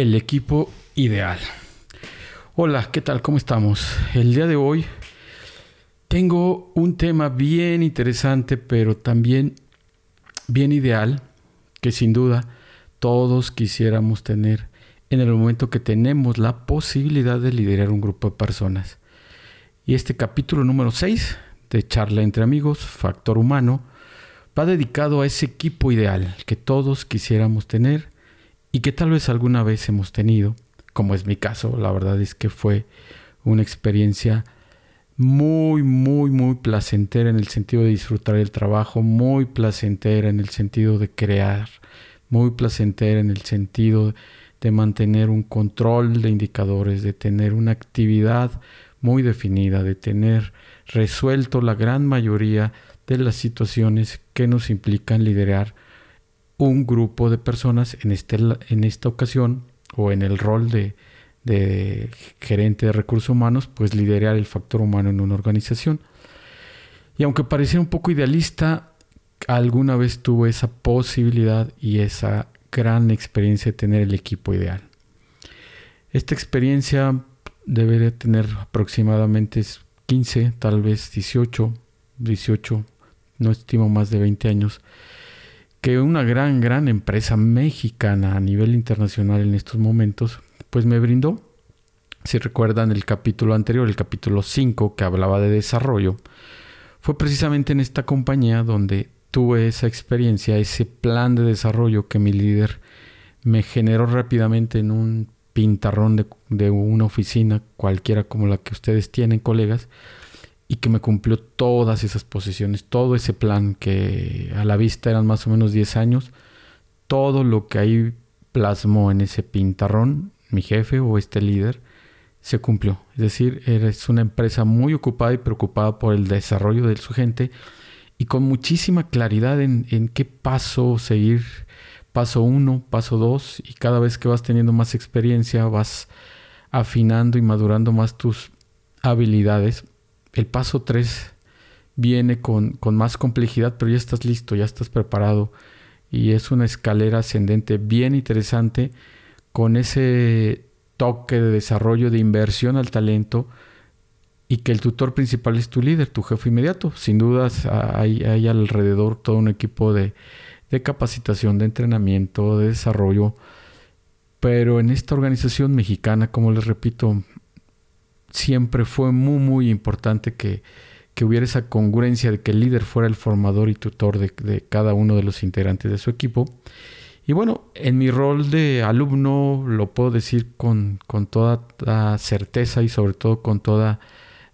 el equipo ideal. Hola, ¿qué tal? ¿Cómo estamos? El día de hoy tengo un tema bien interesante, pero también bien ideal, que sin duda todos quisiéramos tener en el momento que tenemos la posibilidad de liderar un grupo de personas. Y este capítulo número 6 de Charla entre amigos, Factor Humano, va dedicado a ese equipo ideal que todos quisiéramos tener y que tal vez alguna vez hemos tenido, como es mi caso, la verdad es que fue una experiencia muy, muy, muy placentera en el sentido de disfrutar el trabajo, muy placentera en el sentido de crear, muy placentera en el sentido de mantener un control de indicadores, de tener una actividad muy definida, de tener resuelto la gran mayoría de las situaciones que nos implican liderar un grupo de personas, en, este, en esta ocasión, o en el rol de, gerente de recursos humanos, pues liderar el factor humano en una organización. Y aunque pareciera un poco idealista, alguna vez tuve esa posibilidad y esa gran experiencia de tener el equipo ideal. Esta experiencia debe de tener aproximadamente 15, tal vez 18, 18, no estimo más de 20 años que una gran, gran empresa mexicana a nivel internacional en estos momentos, pues me brindó. Si recuerdan el capítulo anterior, el capítulo 5, que hablaba de desarrollo, fue precisamente en esta compañía donde tuve esa experiencia, ese plan de desarrollo que mi líder me generó rápidamente en un pintarrón de, de una oficina, cualquiera como la que ustedes tienen, colegas, y que me cumplió todas esas posiciones, todo ese plan que a la vista eran más o menos 10 años, todo lo que ahí plasmó en ese pintarrón, mi jefe o este líder, se cumplió. Es decir, es una empresa muy ocupada y preocupada por el desarrollo de su gente y con muchísima claridad en, en qué paso seguir, paso uno, paso dos, y cada vez que vas teniendo más experiencia, vas afinando y madurando más tus habilidades el paso 3 viene con, más complejidad, pero ya estás listo, ya estás preparado. Y es una escalera ascendente bien interesante con ese toque de desarrollo, de inversión al talento y que el tutor principal es tu líder, tu jefe inmediato. Sin dudas hay, hay alrededor todo un equipo de, de capacitación, de entrenamiento, de desarrollo. Pero en esta organización mexicana, como les repito, siempre fue muy, muy importante que, hubiera esa congruencia de que el líder fuera el formador y tutor de, cada uno de los integrantes de su equipo. Y bueno, en mi rol de alumno lo puedo decir con, con toda certeza y sobre todo con toda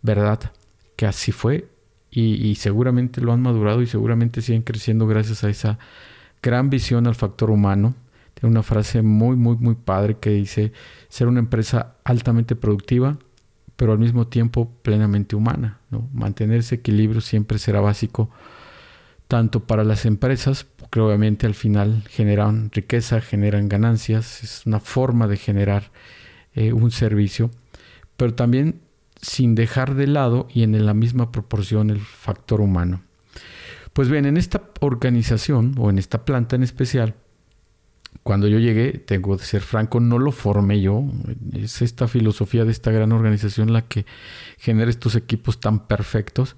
verdad que así fue y, y, seguramente lo han madurado y seguramente siguen creciendo gracias a esa gran visión al factor humano. Tiene una frase muy, muy, muy padre que dice ser una empresa altamente productiva, pero al mismo tiempo plenamente humana. Mantener ese equilibrio siempre será básico tanto para las empresas, porque obviamente al final generan riqueza, generan ganancias, es una forma de generar eh, un servicio, pero también sin dejar de lado y en la misma proporción el factor humano. Pues bien, en esta organización o en esta planta en especial, cuando yo llegué, tengo que ser franco, no lo formé yo. Es esta filosofía de esta gran organización la que genera estos equipos tan perfectos.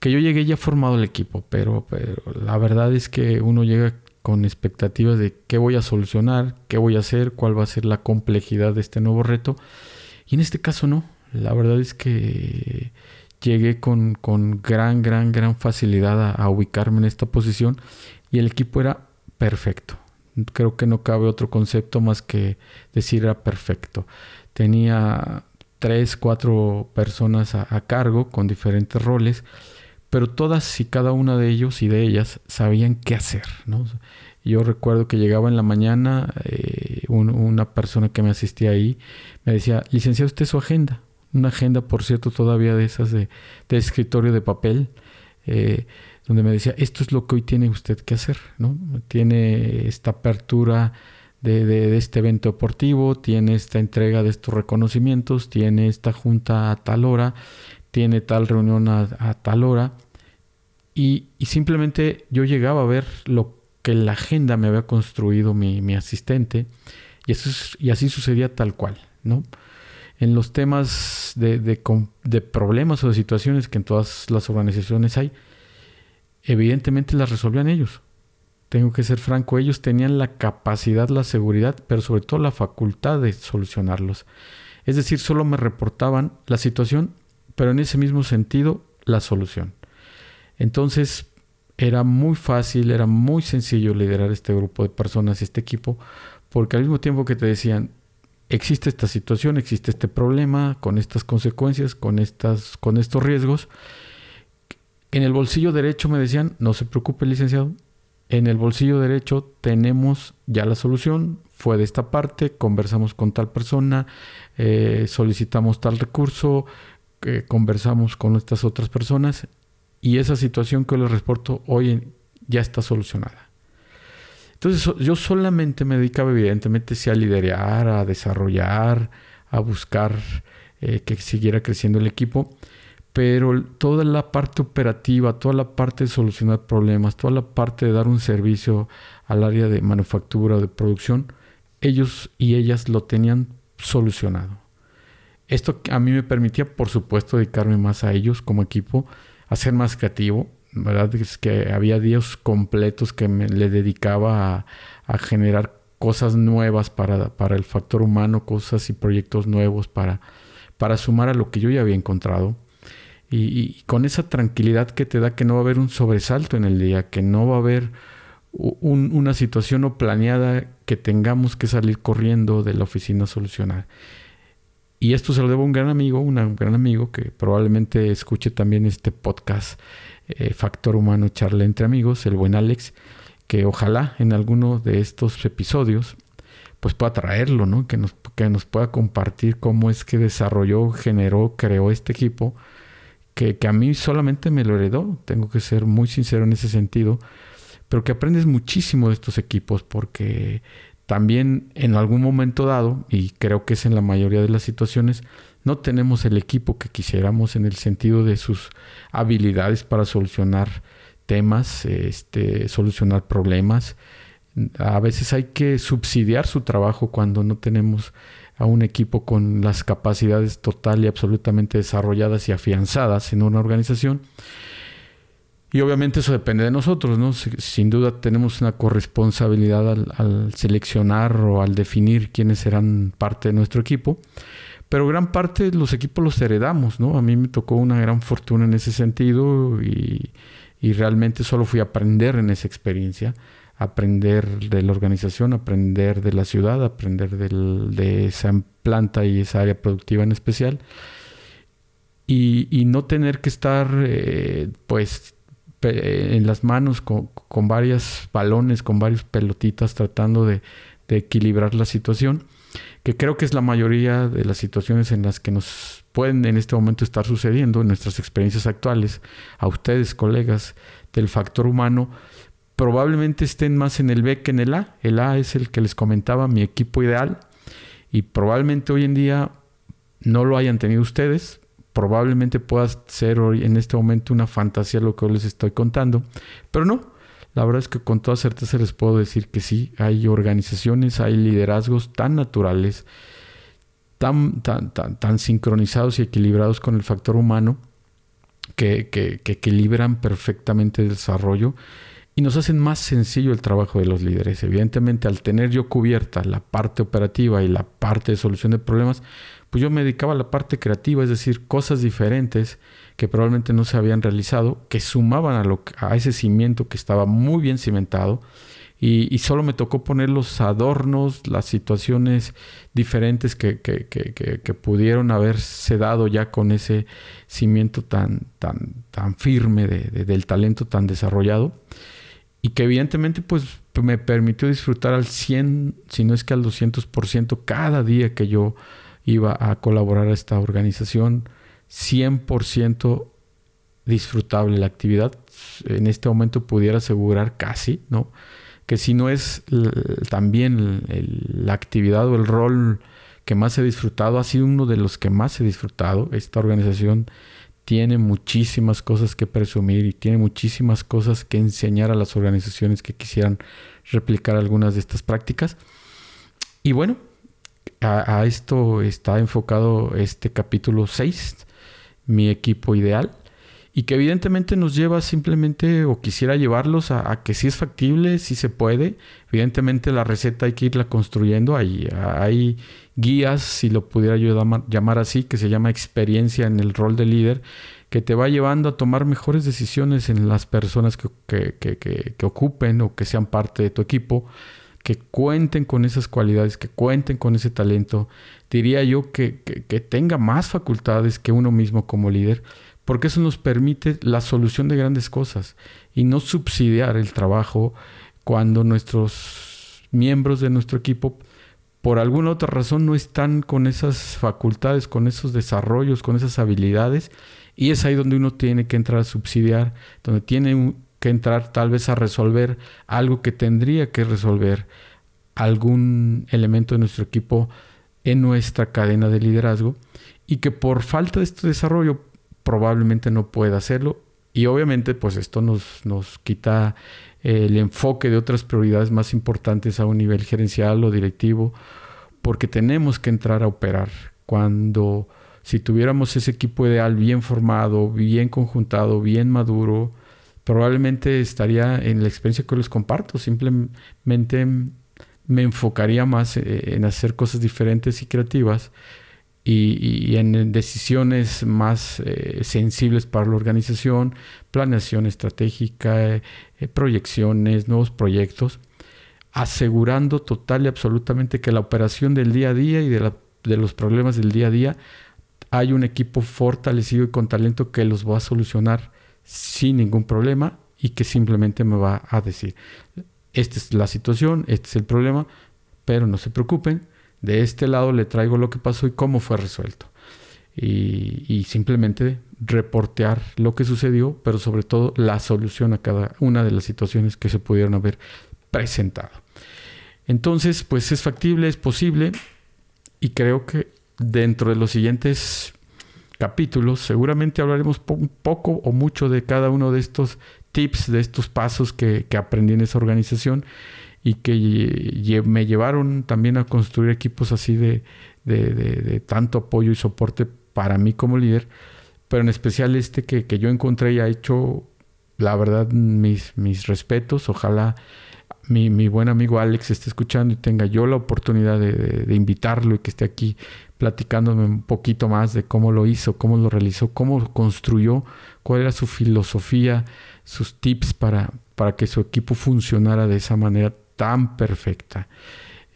Que yo llegué ya formado el equipo, pero, pero la verdad es que uno llega con expectativas de qué voy a solucionar, qué voy a hacer, cuál va a ser la complejidad de este nuevo reto. Y en este caso no. La verdad es que llegué con, con gran, gran, gran facilidad a ubicarme en esta posición y el equipo era perfecto creo que no cabe otro concepto más que decir era perfecto. Tenía tres, cuatro personas a, cargo con diferentes roles, pero todas y cada una de ellos y de ellas sabían qué hacer. Yo recuerdo que llegaba en la mañana, eh, una persona que me asistía ahí me decía, licenciado usted su agenda, una agenda por cierto todavía de esas de, de escritorio de papel. Eh, donde me decía, esto es lo que hoy tiene usted que hacer, ¿no? Tiene esta apertura de, este evento deportivo, tiene esta entrega de estos reconocimientos, tiene esta junta a tal hora, tiene tal reunión a, tal hora. Y, simplemente yo llegaba a ver lo que la agenda me había construido mi, mi asistente Y, y así sucedía tal cual, ¿no? En los temas de, de problemas o de situaciones que en todas las organizaciones hay, evidentemente las resolvían ellos. Tengo que ser franco, ellos tenían la capacidad, la seguridad, pero sobre todo la facultad de solucionarlos. Es decir, solo me reportaban la situación, pero en ese mismo sentido la solución. Entonces, era muy fácil, era muy sencillo liderar este grupo de personas, este equipo, porque al mismo tiempo que te decían, existe esta situación, existe este problema, con estas consecuencias, con, estas, con estos riesgos, en el bolsillo derecho me decían, no se preocupe licenciado, en el bolsillo derecho tenemos ya la solución, fue de esta parte, conversamos con tal persona, eh, solicitamos tal recurso, eh, conversamos con estas otras personas y esa situación que les reporto hoy ya está solucionada. Entonces yo solamente me dedicaba evidentemente sí, a liderar, a desarrollar, a buscar eh, que siguiera creciendo el equipo, pero toda la parte operativa, toda la parte de solucionar problemas, toda la parte de dar un servicio al área de manufactura o de producción, ellos y ellas lo tenían solucionado. Esto a mí me permitía, por supuesto, dedicarme más a ellos como equipo, a ser más creativo. ¿verdad? Es que había días completos que me le dedicaba a, generar cosas nuevas para, para, el factor humano, cosas y proyectos nuevos para, para sumar a lo que yo ya había encontrado. Y, con esa tranquilidad que te da que no va a haber un sobresalto en el día, que no va a haber una situación no planeada que tengamos que salir corriendo de la oficina a solucionar. Y esto se lo debo a un gran amigo, un gran amigo que probablemente escuche también este podcast eh, Factor Humano Charla entre Amigos, el buen Alex, que ojalá en alguno de estos episodios pues pueda traerlo, ¿no? Que nos, que nos pueda compartir cómo es que desarrolló, generó, creó este equipo, que, a mí solamente me lo heredó, tengo que ser muy sincero en ese sentido, pero que aprendes muchísimo de estos equipos porque también en algún momento dado, y creo que es en la mayoría de las situaciones, no tenemos el equipo que quisiéramos en el sentido de sus habilidades para solucionar temas, este, solucionar problemas. A veces hay que subsidiar su trabajo cuando no tenemos a un equipo con las capacidades total y absolutamente desarrolladas y afianzadas en una organización. Y obviamente eso depende de nosotros, ¿no? Sin duda tenemos una corresponsabilidad al, seleccionar o al definir quiénes serán parte de nuestro equipo, pero gran parte de los equipos los heredamos, ¿no? A mí me tocó una gran fortuna en ese sentido y, realmente solo fui a aprender en esa experiencia, aprender de la organización, aprender de la ciudad, aprender de esa planta y esa área productiva en especial. Y, no tener que estar, eh, pues, en las manos con, con varios balones, con varios pelotitas tratando de, equilibrar la situación, que creo que es la mayoría de las situaciones en las que nos pueden en este momento estar sucediendo en nuestras experiencias actuales, a ustedes colegas del factor humano, probablemente estén más en el B que en el A. El A es el que les comentaba, mi equipo ideal, y probablemente hoy en día no lo hayan tenido ustedes, probablemente pueda ser hoy en este momento una fantasía lo que hoy les estoy contando, pero no. La verdad es que con toda certeza les puedo decir que sí, hay organizaciones, hay liderazgos tan naturales, tan, tan, tan, tan sincronizados y equilibrados con el factor humano, que, que, que equilibran perfectamente el desarrollo y nos hacen más sencillo el trabajo de los líderes. Evidentemente, al tener yo cubierta la parte operativa y la parte de solución de problemas, pues yo me dedicaba a la parte creativa, es decir, cosas diferentes que probablemente no se habían realizado, que sumaban a, lo, a ese cimiento que estaba muy bien cimentado. Y, solo me tocó poner los adornos, las situaciones diferentes que, que, que, pudieron haberse dado ya con ese cimiento tan, tan, tan firme de, del talento tan desarrollado y que evidentemente pues me permitió disfrutar al 100, si no es que al 200% cada día que yo iba a colaborar a esta organización, 100% disfrutable la actividad. En este momento pudiera asegurar casi, ¿no? Que si no es también la actividad o el rol que más he disfrutado, ha sido uno de los que más he disfrutado. Esta organización tiene muchísimas cosas que presumir y tiene muchísimas cosas que enseñar a las organizaciones que quisieran replicar algunas de estas prácticas. Y bueno, a, esto está enfocado este capítulo 6, mi equipo ideal, y que evidentemente nos lleva simplemente, o quisiera llevarlos a, que si es factible, si se puede. Evidentemente la receta hay que irla construyendo, hay, hay guías, si lo pudiera yo llamar así, que se llama experiencia en el rol de líder, que te va llevando a tomar mejores decisiones en las personas que, que ocupen o que sean parte de tu equipo que cuenten con esas cualidades, que cuenten con ese talento. Diría yo que, que, tenga más facultades que uno mismo como líder, porque eso nos permite la solución de grandes cosas y no subsidiar el trabajo cuando nuestros miembros de nuestro equipo por alguna otra razón no están con esas facultades, con esos desarrollos, con esas habilidades. Y es ahí donde uno tiene que entrar a subsidiar, donde tiene que entrar tal vez a resolver algo que tendría que resolver algún elemento de nuestro equipo en nuestra cadena de liderazgo y que por falta de este desarrollo probablemente no pueda hacerlo y obviamente pues esto nos, nos quita el enfoque de otras prioridades más importantes a un nivel gerencial o directivo porque tenemos que entrar a operar cuando si tuviéramos ese equipo ideal bien formado, bien conjuntado, bien maduro, probablemente estaría en la experiencia que les comparto. Simplemente me enfocaría más eh, en hacer cosas diferentes y creativas y, en decisiones más eh, sensibles para la organización, planeación estratégica, eh, proyecciones, nuevos proyectos, asegurando total y absolutamente que la operación del día a día y de, de los problemas del día a día hay un equipo fortalecido y con talento que los va a solucionar sin ningún problema y que simplemente me va a decir, esta es la situación, este es el problema, pero no se preocupen, de este lado le traigo lo que pasó y cómo fue resuelto. Y, simplemente reportear lo que sucedió, pero sobre todo la solución a cada una de las situaciones que se pudieron haber presentado. Entonces, pues es factible, es posible y creo que dentro de los siguientes capítulos, seguramente hablaremos poco o mucho de cada uno de estos tips, de estos pasos que, aprendí en esa organización y que me llevaron también a construir equipos así de, tanto apoyo y soporte para mí como líder, pero en especial este que, que yo encontré y ha hecho, la verdad, mis, mis respetos. Ojalá mi, mi, buen amigo Alex esté escuchando y tenga yo la oportunidad de, de, invitarlo y que esté aquí platicándome un poquito más de cómo lo hizo, cómo lo realizó, cómo construyó, cuál era su filosofía, sus tips para, para que su equipo funcionara de esa manera tan perfecta.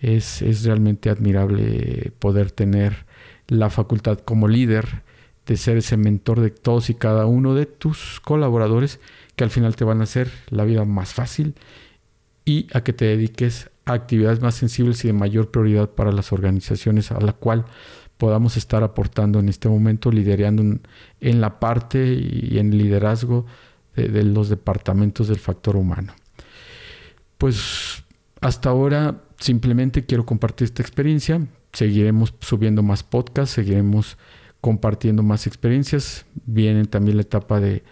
Es, es realmente admirable poder tener la facultad como líder de ser ese mentor de todos y cada uno de tus colaboradores que al final te van a hacer la vida más fácil y a que te dediques a actividades más sensibles y de mayor prioridad para las organizaciones a la cual podamos estar aportando en este momento, liderando en, la parte y en el liderazgo de, los departamentos del factor humano. Pues hasta ahora simplemente quiero compartir esta experiencia. Seguiremos subiendo más podcasts, seguiremos compartiendo más experiencias. Viene también la etapa de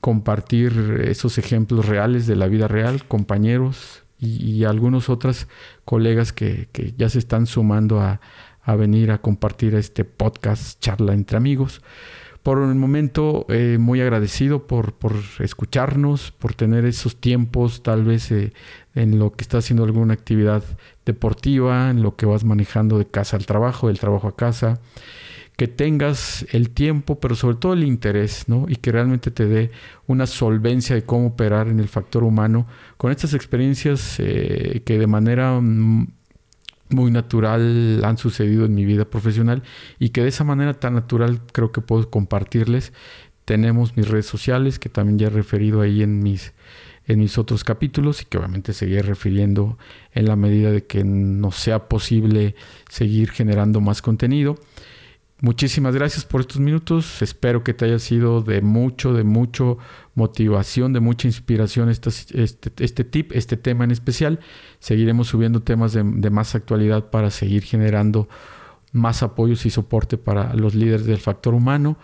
compartir esos ejemplos reales de la vida real, compañeros y, algunos otros colegas que, ya se están sumando a, venir a compartir este podcast, charla entre amigos. Por el momento, eh, muy agradecido por, por, escucharnos, por tener esos tiempos, tal vez eh, en lo que estás haciendo alguna actividad deportiva, en lo que vas manejando de casa al trabajo, del trabajo a casa que tengas el tiempo, pero sobre todo el interés, ¿no? Y que realmente te dé una solvencia de cómo operar en el factor humano con estas experiencias eh, que de manera mm, muy natural han sucedido en mi vida profesional y que de esa manera tan natural creo que puedo compartirles. Tenemos mis redes sociales que también ya he referido ahí en mis en mis otros capítulos y que obviamente seguiré refiriendo en la medida de que nos sea posible seguir generando más contenido. Muchísimas gracias por estos minutos. Espero que te haya sido de mucho, de mucho motivación, de mucha inspiración este, este, tip, este tema en especial. Seguiremos subiendo temas de, más actualidad para seguir generando más apoyos y soporte para los líderes del factor humano.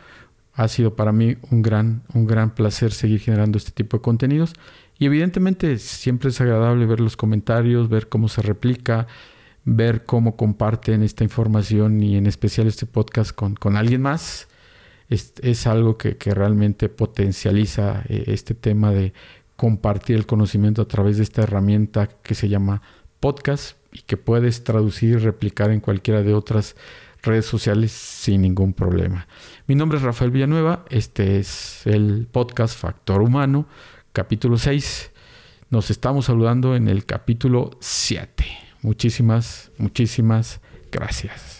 Ha sido para mí un gran, un gran placer seguir generando este tipo de contenidos. Y evidentemente siempre es agradable ver los comentarios, ver cómo se replica, ver cómo comparten esta información y en especial este podcast con, con alguien más. Es, es algo que, que, realmente potencializa eh, este tema de compartir el conocimiento a través de esta herramienta que se llama podcast y que puedes traducir y replicar en cualquiera de otras redes sociales sin ningún problema. Mi nombre es Rafael Villanueva, este es el podcast Factor Humano, capítulo 6. Nos estamos saludando en el capítulo 7. Muchísimas, muchísimas gracias.